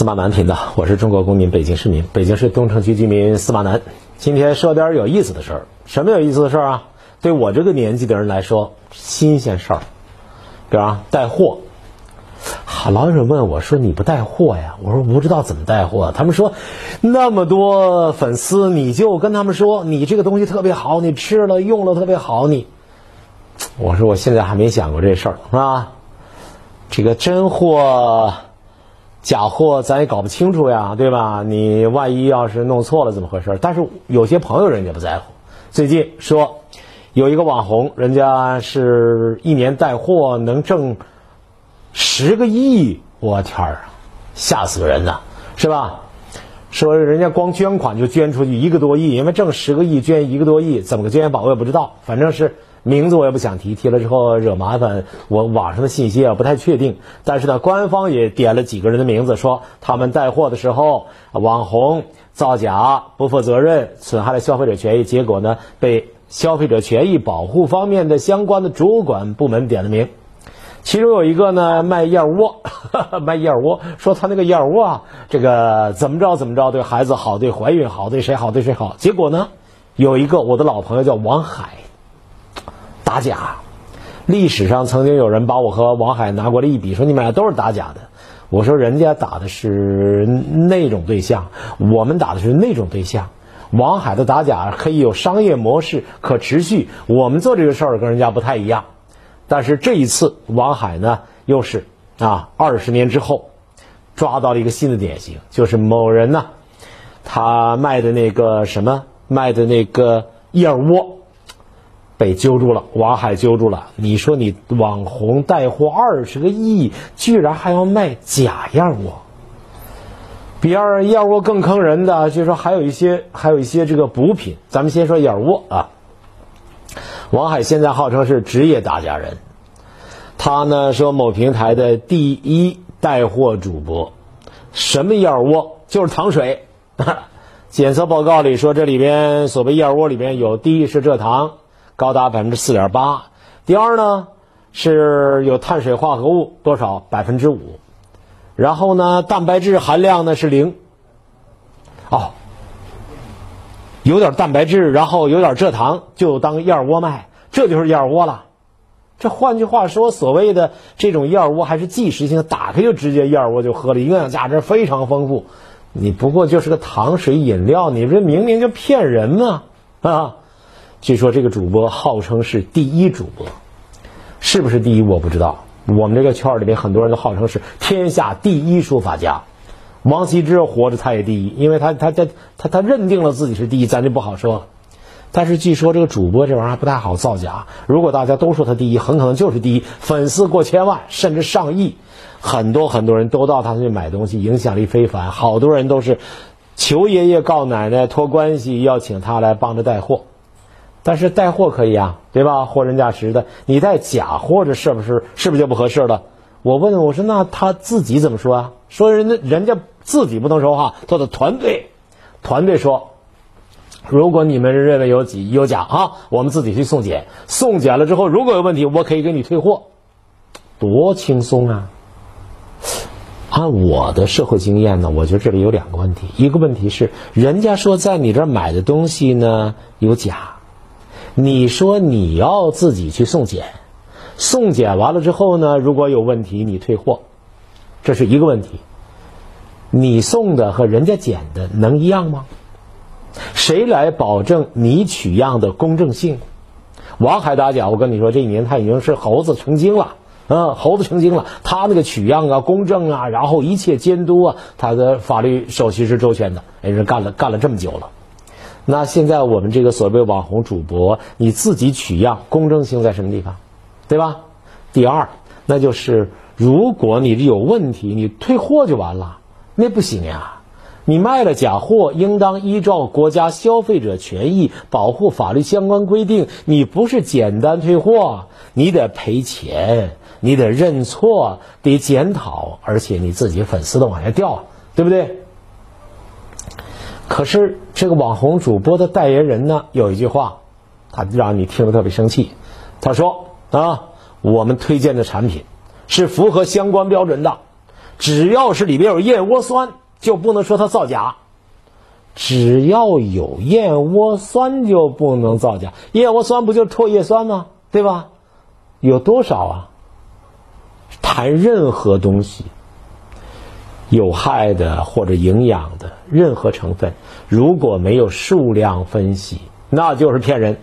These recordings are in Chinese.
司马南频道，我是中国公民，北京市民，北京市东城区居民司马南。今天说点有意思的事儿。什么有意思的事儿啊？对我这个年纪的人来说，新鲜事儿。比方带货，老有人问我说：“你不带货呀？”我说：“不知道怎么带货。”他们说：“那么多粉丝，你就跟他们说你这个东西特别好，你吃了用了特别好。”你，我说我现在还没想过这事儿，是吧？这个真货。假货咱也搞不清楚呀，对吧？你万一要是弄错了怎么回事？但是有些朋友人家不在乎。最近说有一个网红，人家是一年带货能挣十个亿，我天儿啊，吓死人呐，是吧？说人家光捐款就捐出去一个多亿，因为挣十个亿捐一个多亿，怎么个捐法我也不知道，反正是。名字我也不想提，提了之后惹麻烦。我网上的信息啊不太确定，但是呢，官方也点了几个人的名字，说他们带货的时候网红造假、不负责任，损害了消费者权益，结果呢被消费者权益保护方面的相关的主管部门点了名。其中有一个呢卖燕窝，卖燕窝，说他那个燕窝啊，这个怎么着怎么着对孩子好，对怀孕好，对谁好对谁好。结果呢，有一个我的老朋友叫王海。打假，历史上曾经有人把我和王海拿过来一比，说你们俩都是打假的。我说人家打的是那种对象，我们打的是那种对象。王海的打假可以有商业模式，可持续。我们做这个事儿跟人家不太一样。但是这一次，王海呢又是啊，二十年之后抓到了一个新的典型，就是某人呢，他卖的那个什么，卖的那个燕窝。被揪住了，王海揪住了。你说你网红带货二十个亿，居然还要卖假燕窝？比二燕窝更坑人的，据说还有一些，还有一些这个补品。咱们先说燕窝啊。王海现在号称是职业打假人，他呢说某平台的第一带货主播，什么燕窝就是糖水。检测报告里说这里边所谓燕窝里边有低是蔗糖。高达百分之四点八，第二呢是有碳水化合物多少百分之五，然后呢蛋白质含量呢是零，哦，有点蛋白质，然后有点蔗糖就当燕窝卖，这就是燕窝了。这换句话说，所谓的这种燕窝还是即食性，打开就直接燕窝就喝了，营养价值非常丰富。你不过就是个糖水饮料，你这明明就骗人嘛啊！据说这个主播号称是第一主播，是不是第一我不知道。我们这个圈里面很多人都号称是天下第一书法家。王羲之活着他也第一，因为他他他他他认定了自己是第一，咱就不好说了。但是据说这个主播这玩意儿不太好造假。如果大家都说他第一，很可能就是第一，粉丝过千万甚至上亿，很多很多人都到他那买东西，影响力非凡。好多人都是求爷爷告奶奶托关系要请他来帮着带货。但是带货可以啊，对吧？货真价实的，你带假货，这是不是是不是就不合适了？我问我说那他自己怎么说啊？说人家人家自己不能说话，他的团队，团队说，如果你们认为有几有假啊，我们自己去送检，送检了之后如果有问题，我可以给你退货，多轻松啊！按我的社会经验呢，我觉得这里有两个问题，一个问题是人家说在你这儿买的东西呢有假。你说你要自己去送检，送检完了之后呢，如果有问题你退货，这是一个问题。你送的和人家检的能一样吗？谁来保证你取样的公正性？王海打假，我跟你说，这一年他已经是猴子成精了，嗯，猴子成精了。他那个取样啊、公正啊，然后一切监督啊，他的法律手续是周全的，人是干了干了这么久了。那现在我们这个所谓网红主播，你自己取样公正性在什么地方，对吧？第二，那就是如果你有问题，你退货就完了，那不行呀。你卖了假货，应当依照国家消费者权益保护法律相关规定，你不是简单退货，你得赔钱，你得认错，得检讨，而且你自己粉丝都往下掉，对不对？可是这个网红主播的代言人呢，有一句话，他让你听了特别生气。他说：“啊，我们推荐的产品是符合相关标准的，只要是里边有燕窝酸，就不能说它造假。只要有燕窝酸，就不能造假。燕窝酸不就是唾液酸吗？对吧？有多少啊？谈任何东西，有害的或者营养的任何成分，如果没有数量分析，那就是骗人。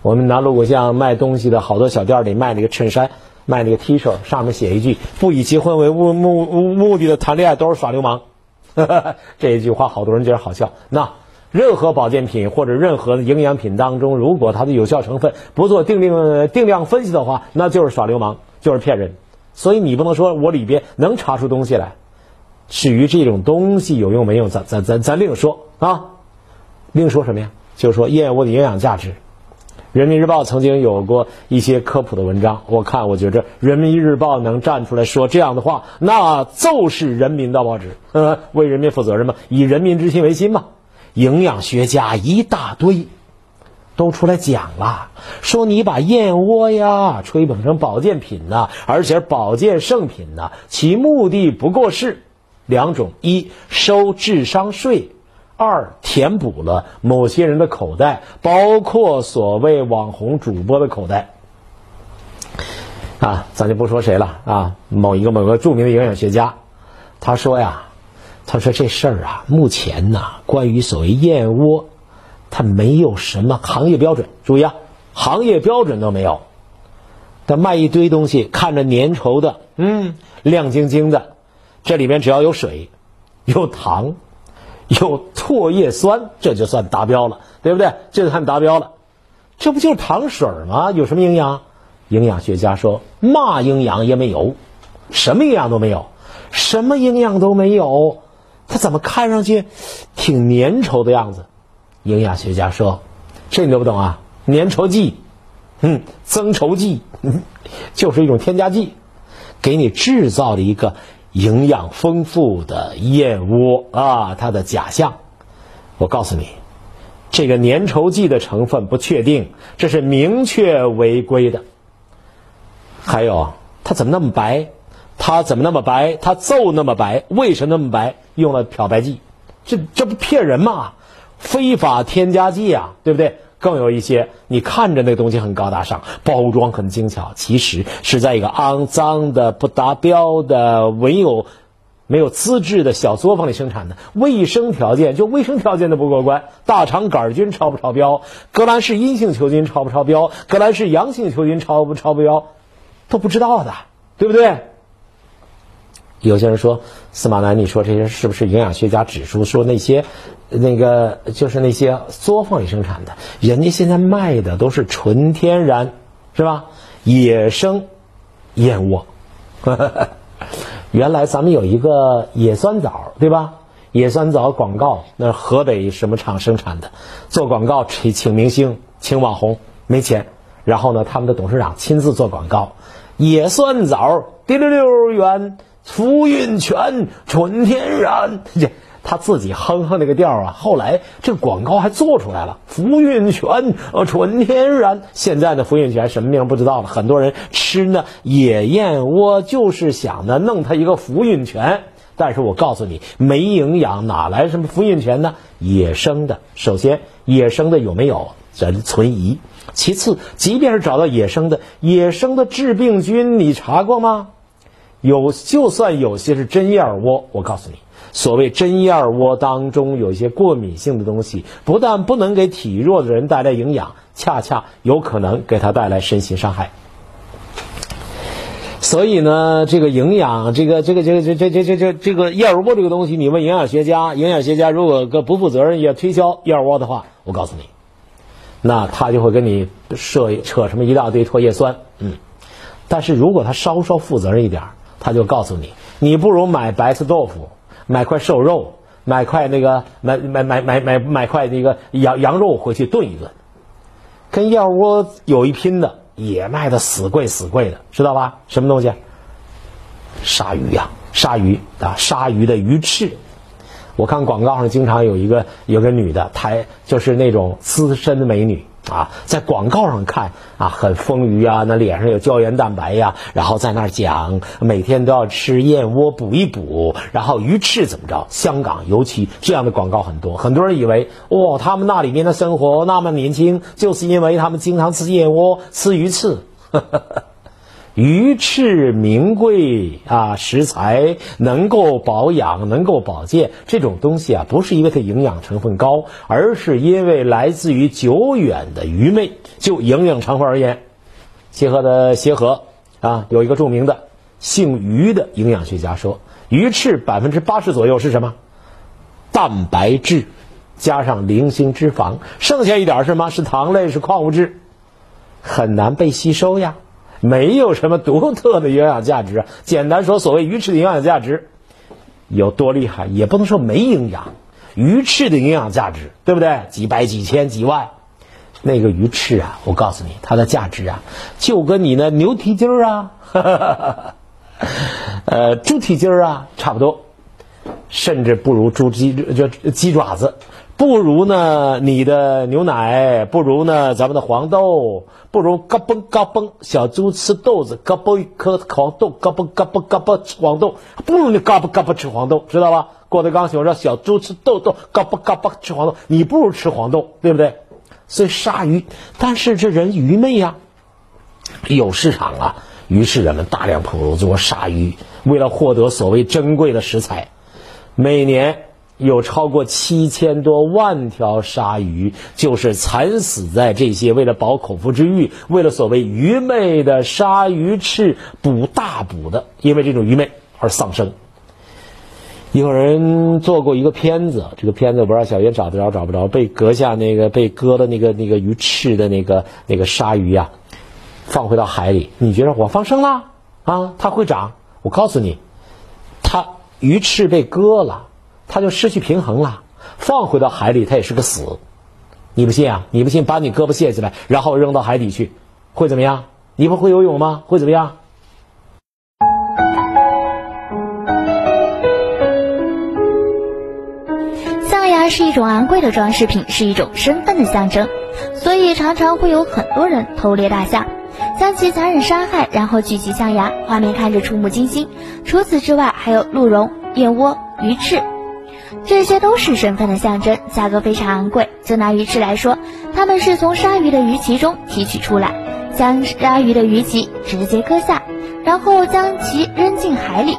我们南锣鼓巷卖东西的好多小店里卖那个衬衫，卖那个 T 恤，上面写一句“不以结婚为目目目的的谈恋爱都是耍流氓”，这一句话好多人觉得好笑。那任何保健品或者任何营养品当中，如果它的有效成分不做定量定量分析的话，那就是耍流氓，就是骗人。所以你不能说我里边能查出东西来。至于这种东西有用没用，咱咱咱咱另说啊，另说什么呀？就是说燕窝的营养价值。人民日报曾经有过一些科普的文章，我看我觉着人民日报能站出来说这样的话，那就是人民的报纸，呃，为人民负责任嘛，以人民之心为心嘛。营养学家一大堆，都出来讲了，说你把燕窝呀吹捧成保健品呢，而且保健圣品呢，其目的不过是两种：一收智商税。二填补了某些人的口袋，包括所谓网红主播的口袋。啊，咱就不说谁了啊，某一个某个著名的营养学家，他说呀，他说这事儿啊，目前呢，关于所谓燕窝，它没有什么行业标准。注意啊，行业标准都没有。他卖一堆东西，看着粘稠的，嗯，亮晶晶的，这里面只要有水，有糖。有唾液酸，这就算达标了，对不对？这就算达标了，这不就是糖水吗？有什么营养？营养学家说，嘛营养也没有，什么营养都没有，什么营养都没有，它怎么看上去挺粘稠的样子？营养学家说，这你都不懂啊？粘稠剂，嗯，增稠剂，就是一种添加剂，给你制造了一个。营养丰富的燕窝啊，它的假象，我告诉你，这个粘稠剂的成分不确定，这是明确违规的。还有，它怎么那么白？它怎么那么白？它皱那么白？为什么那么白？用了漂白剂，这这不骗人吗？非法添加剂啊，对不对？更有一些，你看着那东西很高大上，包装很精巧，其实是在一个肮脏的、不达标的、没有没有资质的小作坊里生产的，卫生条件就卫生条件都不过关，大肠杆菌超不超标，革兰氏阴性球菌超不超标，革兰氏阳性球菌超不超标，都不知道的，对不对？有些人说司马南，你说这些是不是营养学家指出说那些？那个就是那些作坊里生产的，人家现在卖的都是纯天然，是吧？野生燕窝。原来咱们有一个野酸枣，对吧？野酸枣广告，那河北什么厂生产的？做广告请请明星，请网红，没钱。然后呢，他们的董事长亲自做广告，野酸枣，滴溜溜圆，福运泉，纯天然。他自己哼哼那个调啊，后来这个广告还做出来了，福运泉呃纯天然。现在的福运泉什么名不知道了，很多人吃呢野燕窝就是想呢弄它一个福运泉，但是我告诉你没营养，哪来什么福运泉呢？野生的，首先野生的有没有？咱存疑。其次，即便是找到野生的，野生的致病菌你查过吗？有，就算有些是真燕窝，我告诉你。所谓真燕窝当中有一些过敏性的东西，不但不能给体弱的人带来营养，恰恰有可能给他带来身心伤害。所以呢，这个营养，这个这个这个这这这这这个燕窝这个东西，你问营养学家，营养学家如果个不负责任也推销燕窝的话，我告诉你，那他就会跟你设扯什么一大堆唾液酸，嗯。但是如果他稍稍负责任一点儿，他就告诉你，你不如买白菜豆腐。买块瘦肉，买块那个买买买买买买块那个羊羊肉回去炖一炖，跟燕窝有一拼的也卖的死贵死贵的，知道吧？什么东西？鲨鱼呀，鲨鱼啊，鲨鱼的鱼翅。我看广告上经常有一个有个女的，她就是那种资深的美女啊，在广告上看啊，很丰腴啊，那脸上有胶原蛋白呀，然后在那儿讲每天都要吃燕窝补一补，然后鱼翅怎么着？香港尤其这样的广告很多，很多人以为哇，他们那里面的生活那么年轻，就是因为他们经常吃燕窝、吃鱼翅。鱼翅名贵啊，食材能够保养，能够保健，这种东西啊，不是因为它营养成分高，而是因为来自于久远的愚昧。就营养成分而言，协和的协和啊，有一个著名的姓于的营养学家说，鱼翅百分之八十左右是什么？蛋白质加上零星脂肪，剩下一点是什么？是糖类，是矿物质，很难被吸收呀。没有什么独特的营养价值。简单说，所谓鱼翅的营养价值有多厉害，也不能说没营养。鱼翅的营养价值，对不对？几百、几千、几万，那个鱼翅啊，我告诉你，它的价值啊，就跟你那牛蹄筋儿啊，呃，猪蹄筋儿啊差不多，甚至不如猪鸡就鸡爪子。不如呢，你的牛奶不如呢，咱们的黄豆不如嘎嘣嘎嘣，小猪吃豆子，嘎嘣一颗黄豆，嘎嘣嘎嘣嘎嘣吃黄豆，不如你嘎嘣嘎嘣吃黄豆，知道吧？郭德纲喜欢说小猪吃豆豆，嘎嘣嘎嘣吃黄豆，你不如吃黄豆，对不对？所以鲨鱼，但是这人愚昧呀，有市场啊，于是人们大量捕捉鲨鱼，为了获得所谓珍贵的食材，每年。有超过七千多万条鲨鱼，就是惨死在这些为了饱口腹之欲、为了所谓愚昧的鲨鱼翅补大补的，因为这种愚昧而丧生。有人做过一个片子，这个片子不知道小袁找得着找不着，被割下那个被割的那个那个鱼翅的那个那个鲨鱼呀，放回到海里。你觉得我放生了啊？它会长？我告诉你，它鱼翅被割了。它就失去平衡了，放回到海里，它也是个死。你不信啊？你不信，把你胳膊卸下来，然后扔到海底去，会怎么样？你不会游泳吗？会怎么样？象牙是一种昂贵的装饰品，是一种身份的象征，所以常常会有很多人偷猎大象，将其残忍杀害，然后聚集象牙，画面看着触目惊心。除此之外，还有鹿茸、燕窝、鱼翅。这些都是身份的象征，价格非常昂贵。就拿鱼翅来说，它们是从鲨鱼的鱼鳍中提取出来，将鲨鱼的鱼鳍直接割下，然后将其扔进海里。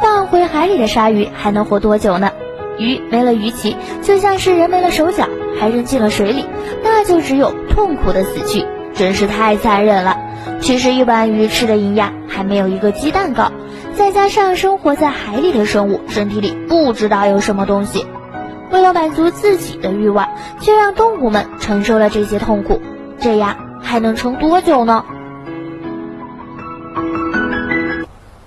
放回海里的鲨鱼还能活多久呢？鱼没了鱼鳍，就像是人没了手脚，还扔进了水里，那就只有痛苦的死去，真是太残忍了。其实一碗鱼翅的营养还没有一个鸡蛋高。再加上生活在海里的生物身体里不知道有什么东西，为了满足自己的欲望，却让动物们承受了这些痛苦，这样还能撑多久呢？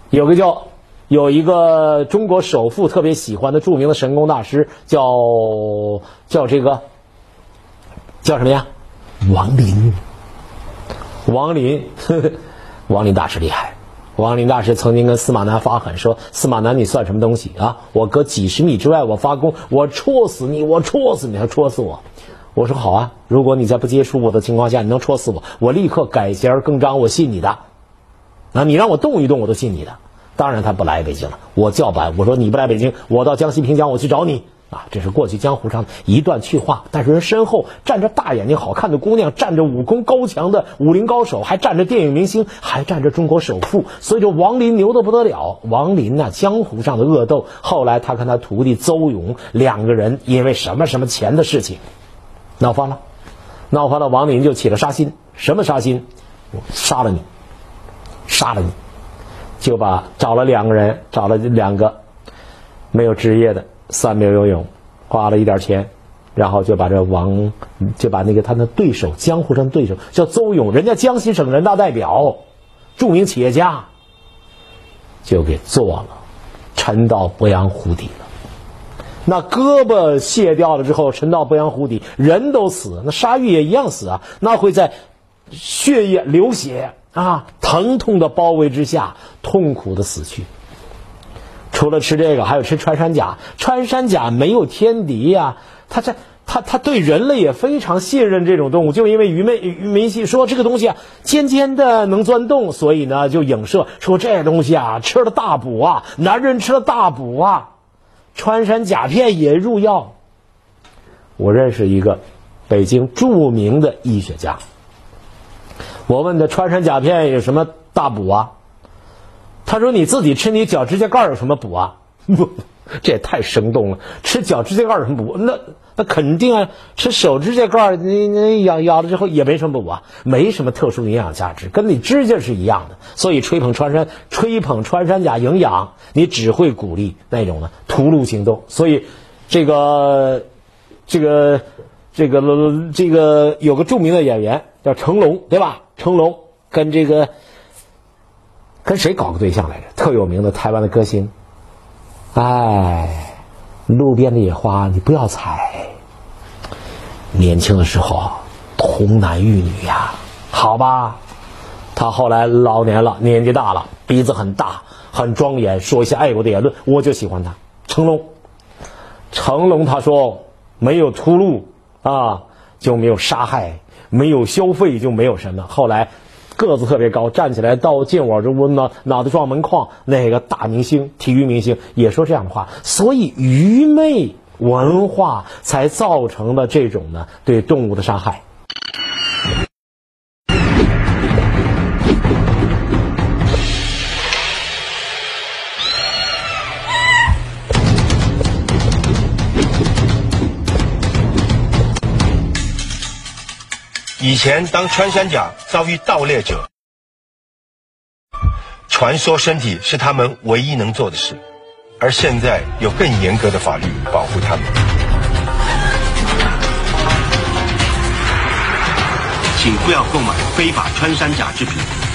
有个叫有一个中国首富特别喜欢的著名的神功大师，叫叫这个叫什么呀？王林。王林，王林大师厉害。王林大师曾经跟司马南发狠说：“司马南，你算什么东西啊？我隔几十米之外，我发功，我戳死你，我戳死你，还戳死我。”我说：“好啊，如果你在不接触我的情况下，你能戳死我，我立刻改弦更张，我信你的。那你让我动一动，我都信你的。当然他不来北京了，我叫板，我说你不来北京，我到江西平江，我去找你。”啊，这是过去江湖上一段趣话。但是人身后站着大眼睛好看的姑娘，站着武功高强的武林高手，还站着电影明星，还站着中国首富。所以这王林牛的不得了。王林呐，江湖上的恶斗。后来他跟他徒弟邹勇两个人因为什么什么钱的事情闹翻了，闹翻了。王林就起了杀心，什么杀心？我杀了你，杀了你，就把找了两个人，找了两个没有职业的。三名游泳，花了一点钱，然后就把这王，就把那个他的对手，江湖上的对手叫邹勇，人家江西省人大代表，著名企业家，就给做了，沉到鄱阳湖底了。那胳膊卸掉了之后，沉到鄱阳湖底，人都死，那鲨鱼也一样死啊，那会在血液流血啊，疼痛的包围之下，痛苦的死去。除了吃这个，还有吃穿山甲。穿山甲没有天敌呀，它这他他对人类也非常信任这种动物，就因为愚昧愚迷信说这个东西啊尖尖的能钻洞，所以呢就影射说这东西啊吃了大补啊，男人吃了大补啊，穿山甲片也入药。我认识一个北京著名的医学家，我问他穿山甲片有什么大补啊？他说你自己吃你脚指甲盖有什么补啊？不。这也太生动了！吃脚指甲盖有什么补？那那肯定啊！吃手指甲盖，你你咬咬了之后也没什么补啊，没什么特殊营养价值，跟你指甲是一样的。所以吹捧穿山，吹捧穿山甲营养，你只会鼓励那种呢屠戮行动。所以这个这个这个这个有个著名的演员叫成龙，对吧？成龙跟这个跟谁搞个对象来着？特有名的台湾的歌星。哎，路边的野花你不要采。年轻的时候童男玉女呀，好吧。他后来老年了，年纪大了，鼻子很大，很庄严，说一些爱国的言论，我就喜欢他。成龙，成龙他说没有秃噜啊，就没有杀害，没有消费就没有什么。后来。个子特别高，站起来到见我这屋呢，脑袋撞门框。那个大明星，体育明星也说这样的话，所以愚昧文化才造成了这种呢对动物的伤害。以前当穿山甲遭遇盗猎者，传说身体是他们唯一能做的事，而现在有更严格的法律保护他们。请不要购买非法穿山甲制品，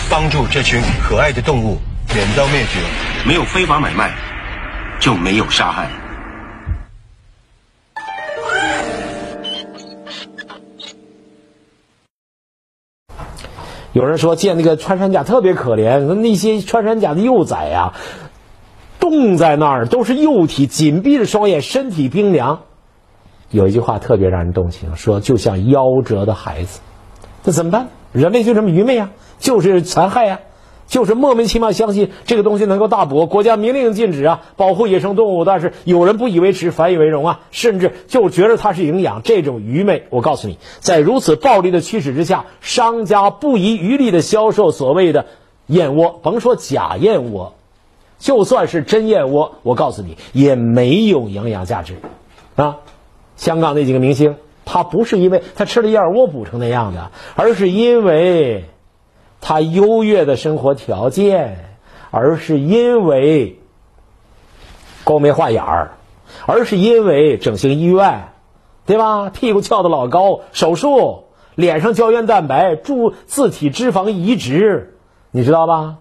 帮助这群可爱的动物免遭灭绝。没有非法买卖，就没有杀害。有人说见那个穿山甲特别可怜，那些穿山甲的幼崽呀，冻在那儿，都是幼体，紧闭着双眼，身体冰凉。有一句话特别让人动情，说就像夭折的孩子，那怎么办？人类就这么愚昧啊，就是残害呀。就是莫名其妙相信这个东西能够大补，国家明令禁止啊，保护野生动物，但是有人不以为耻，反以为荣啊，甚至就觉得它是营养，这种愚昧，我告诉你，在如此暴利的驱使之下，商家不遗余力的销售所谓的燕窝，甭说假燕窝，就算是真燕窝，我告诉你也没有营养价值啊。香港那几个明星，他不是因为他吃了燕窝补成那样的，而是因为。他优越的生活条件，而是因为高眉画眼儿，而是因为整形医院，对吧？屁股翘的老高，手术，脸上胶原蛋白，注自体脂肪移植，你知道吧？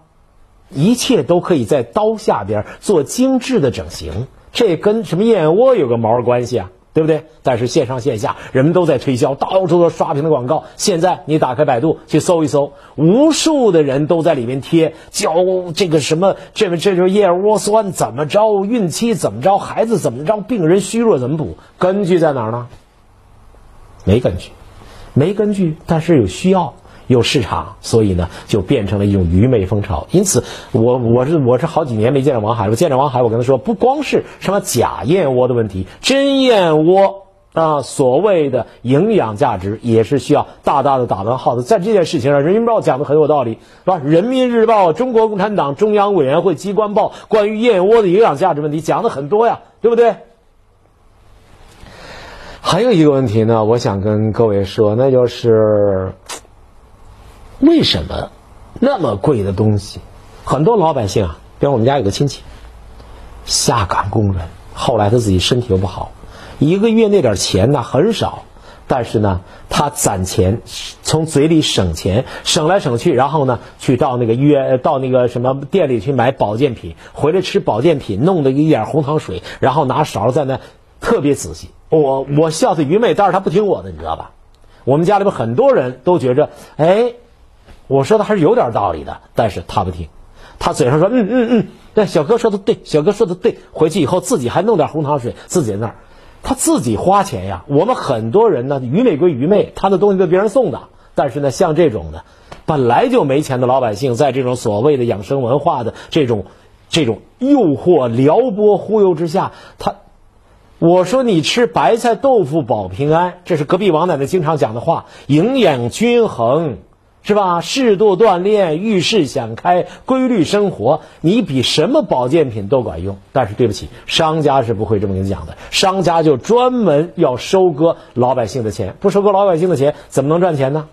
一切都可以在刀下边做精致的整形，这跟什么燕窝有个毛关系啊？对不对？但是线上线下人们都在推销，到处都刷屏的广告。现在你打开百度去搜一搜，无数的人都在里面贴教这个什么，这个这就是燕窝酸怎么着，孕期怎么着，孩子怎么着，病人虚弱怎么补？根据在哪儿呢？没根据，没根据，但是有需要。有市场，所以呢，就变成了一种愚昧风潮。因此，我我是我是好几年没见着王海，我见着王海，我跟他说，不光是什么假燕窝的问题，真燕窝啊，所谓的营养价值也是需要大大的打问号的。在这件事情上，人民日报讲的很有道理，是吧？人民日报、中国共产党中央委员会机关报关于燕窝的营养价值问题讲的很多呀，对不对？还有一个问题呢，我想跟各位说，那就是。为什么那么贵的东西，很多老百姓啊，比如我们家有个亲戚，下岗工人，后来他自己身体又不好，一个月那点钱呢很少，但是呢，他攒钱，从嘴里省钱，省来省去，然后呢，去到那个医院，到那个什么店里去买保健品，回来吃保健品，弄的一点红糖水，然后拿勺在那特别仔细。我我笑他愚昧，但是他不听我的，你知道吧？我们家里边很多人都觉着，哎。我说的还是有点道理的，但是他不听，他嘴上说嗯嗯嗯，那，小哥说的对，小哥说的对，回去以后自己还弄点红糖水，自己在那儿，他自己花钱呀。我们很多人呢，愚昧归愚昧，他的东西被别人送的。但是呢，像这种的，本来就没钱的老百姓，在这种所谓的养生文化的这种这种诱惑、撩拨、忽悠之下，他，我说你吃白菜豆腐保平安，这是隔壁王奶奶经常讲的话，营养均衡。是吧？适度锻炼，遇事想开，规律生活，你比什么保健品都管用。但是对不起，商家是不会这么跟你讲的。商家就专门要收割老百姓的钱，不收割老百姓的钱，怎么能赚钱呢？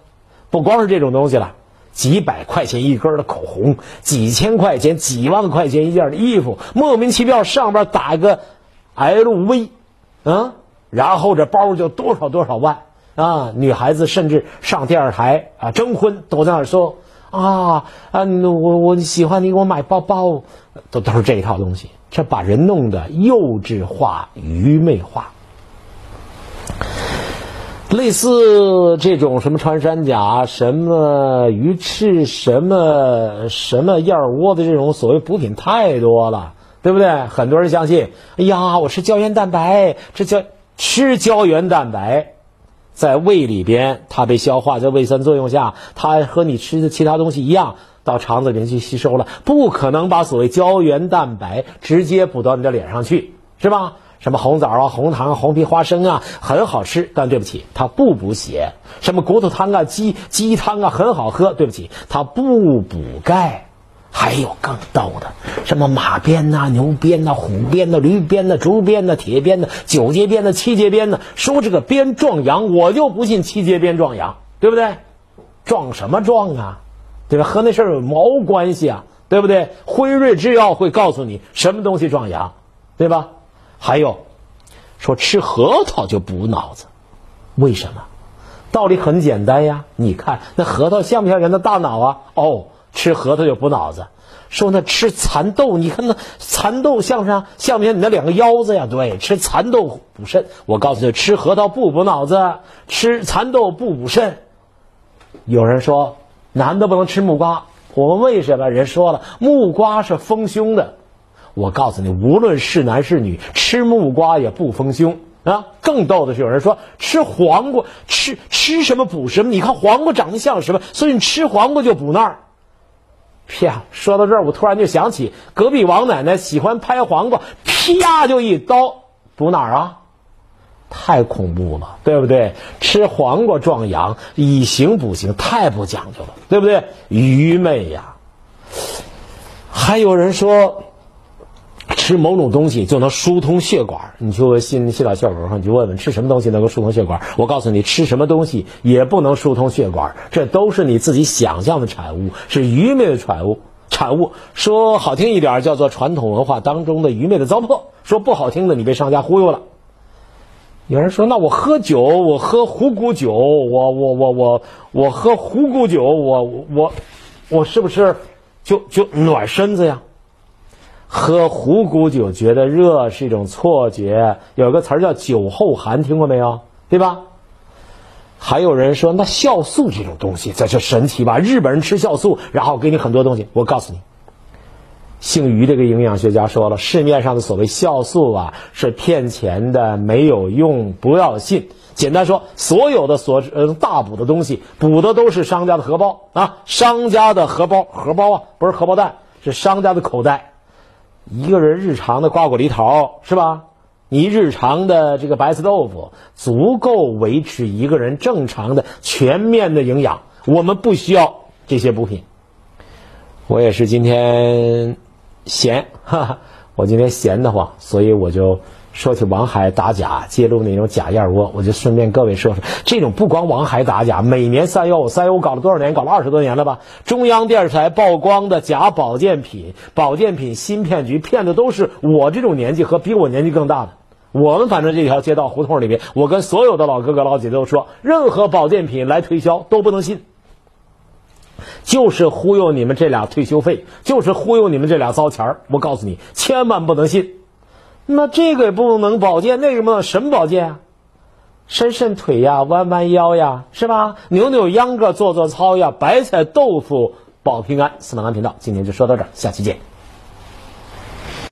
不光是这种东西了，几百块钱一根的口红，几千块钱、几万块钱一件的衣服，莫名其妙上边打一个 LV，啊，然后这包就多少多少万。啊，女孩子甚至上电视台啊征婚都在那说啊啊，我我喜欢你，给我买包包，都都是这一套东西，这把人弄得幼稚化、愚昧化。类似这种什么穿山甲、什么鱼翅、什么什么燕窝的这种所谓补品太多了，对不对？很多人相信，哎呀，我吃胶原蛋白，这叫吃胶原蛋白。在胃里边，它被消化，在胃酸作用下，它和你吃的其他东西一样，到肠子里面去吸收了，不可能把所谓胶原蛋白直接补到你的脸上去，是吧？什么红枣啊、红糖、红皮花生啊，很好吃，但对不起，它不补血。什么骨头汤啊、鸡鸡汤啊，很好喝，对不起，它不补钙。还有更逗的，什么马鞭呐、牛鞭呐、虎鞭呐、驴鞭呐、竹鞭呐、铁鞭呐、九节鞭呐、七节鞭呐，说这个鞭壮阳，我就不信七节鞭壮阳，对不对？壮什么壮啊？对吧？和那事儿有毛关系啊？对不对？辉瑞制药会告诉你什么东西壮阳，对吧？还有，说吃核桃就补脑子，为什么？道理很简单呀，你看那核桃像不像人的大脑啊？哦。吃核桃就补脑子，说那吃蚕豆，你看那蚕豆像不像像不像你那两个腰子呀？对，吃蚕豆补肾。我告诉你，吃核桃不补脑子，吃蚕豆不补肾。有人说男的不能吃木瓜，我们为什么？人说了，木瓜是丰胸的。我告诉你，无论是男是女，吃木瓜也不丰胸啊。更逗的是，有人说吃黄瓜，吃吃什么补什么？你看黄瓜长得像什么？所以你吃黄瓜就补那儿。啪！说到这儿，我突然就想起隔壁王奶奶喜欢拍黄瓜，啪就一刀补哪儿啊？太恐怖了，对不对？吃黄瓜壮阳，以形补形，太不讲究了，对不对？愚昧呀！还有人说。吃某种东西就能疏通血管，你去问心心脑血管科，你就问问吃什么东西能够疏通血管？我告诉你，吃什么东西也不能疏通血管，这都是你自己想象的产物，是愚昧的产物。产物说好听一点叫做传统文化当中的愚昧的糟粕，说不好听的你被商家忽悠了。有人说，那我喝酒，我喝虎骨酒，我我我我我喝虎骨酒，我我我是不是就就暖身子呀？喝虎骨酒觉得热是一种错觉，有个词儿叫酒后寒，听过没有？对吧？还有人说那酵素这种东西，这是神奇吧？日本人吃酵素，然后给你很多东西。我告诉你，姓于这个营养学家说了，市面上的所谓酵素啊，是骗钱的，没有用，不要信。简单说，所有的所呃大补的东西，补的都是商家的荷包啊，商家的荷包，荷包啊，不是荷包蛋，是商家的口袋。一个人日常的瓜果梨桃是吧？你日常的这个白菜豆腐足够维持一个人正常的全面的营养。我们不需要这些补品。我也是今天闲，哈哈，我今天闲得慌，所以我就。说起王海打假揭露那种假燕窝，我就顺便各位说说，这种不光王海打假，每年三幺五三幺五搞了多少年？搞了二十多年了吧？中央电视台曝光的假保健品，保健品新骗局，骗的都是我这种年纪和比我年纪更大的。我们反正这条街道胡同里面，我跟所有的老哥哥老姐姐都说，任何保健品来推销都不能信，就是忽悠你们这俩退休费，就是忽悠你们这俩糟钱儿。我告诉你，千万不能信。那这个也不能保健，那个不能什么保健啊？伸伸腿呀，弯弯腰呀，是吧？扭扭秧歌，做做操呀。白菜豆腐保平安，司马南频道今天就说到这儿，下期见。